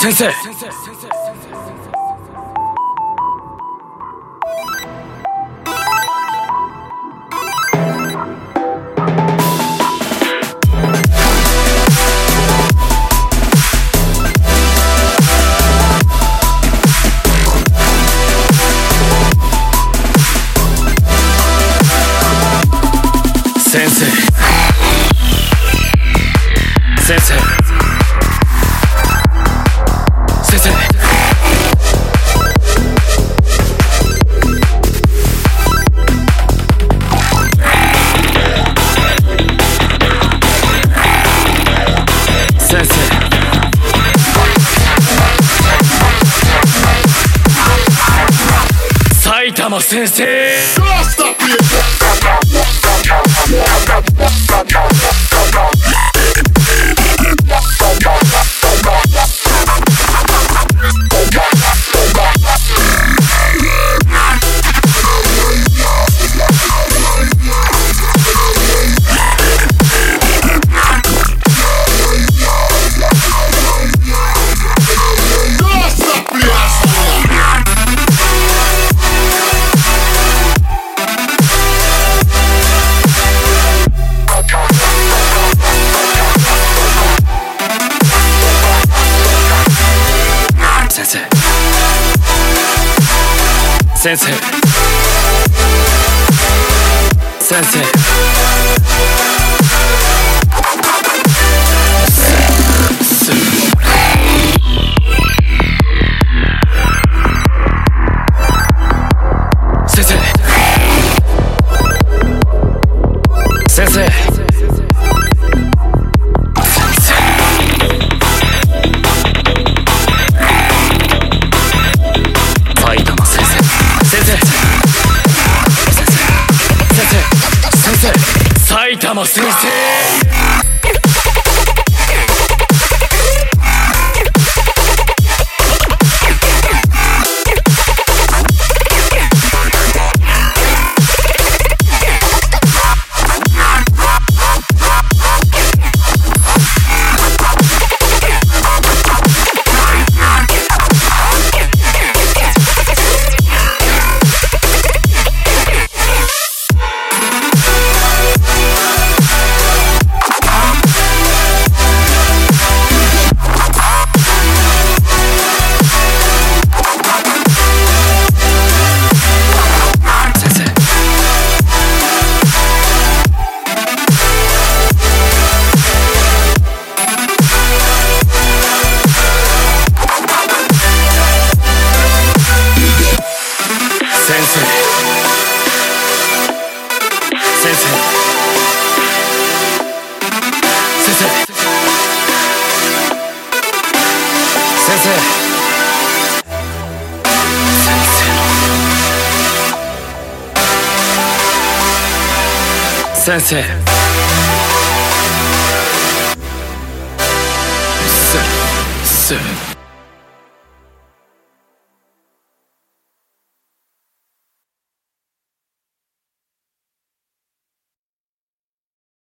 先生先生先生 先生。埼玉先生 Sensei. Sensei. 玉先生。先生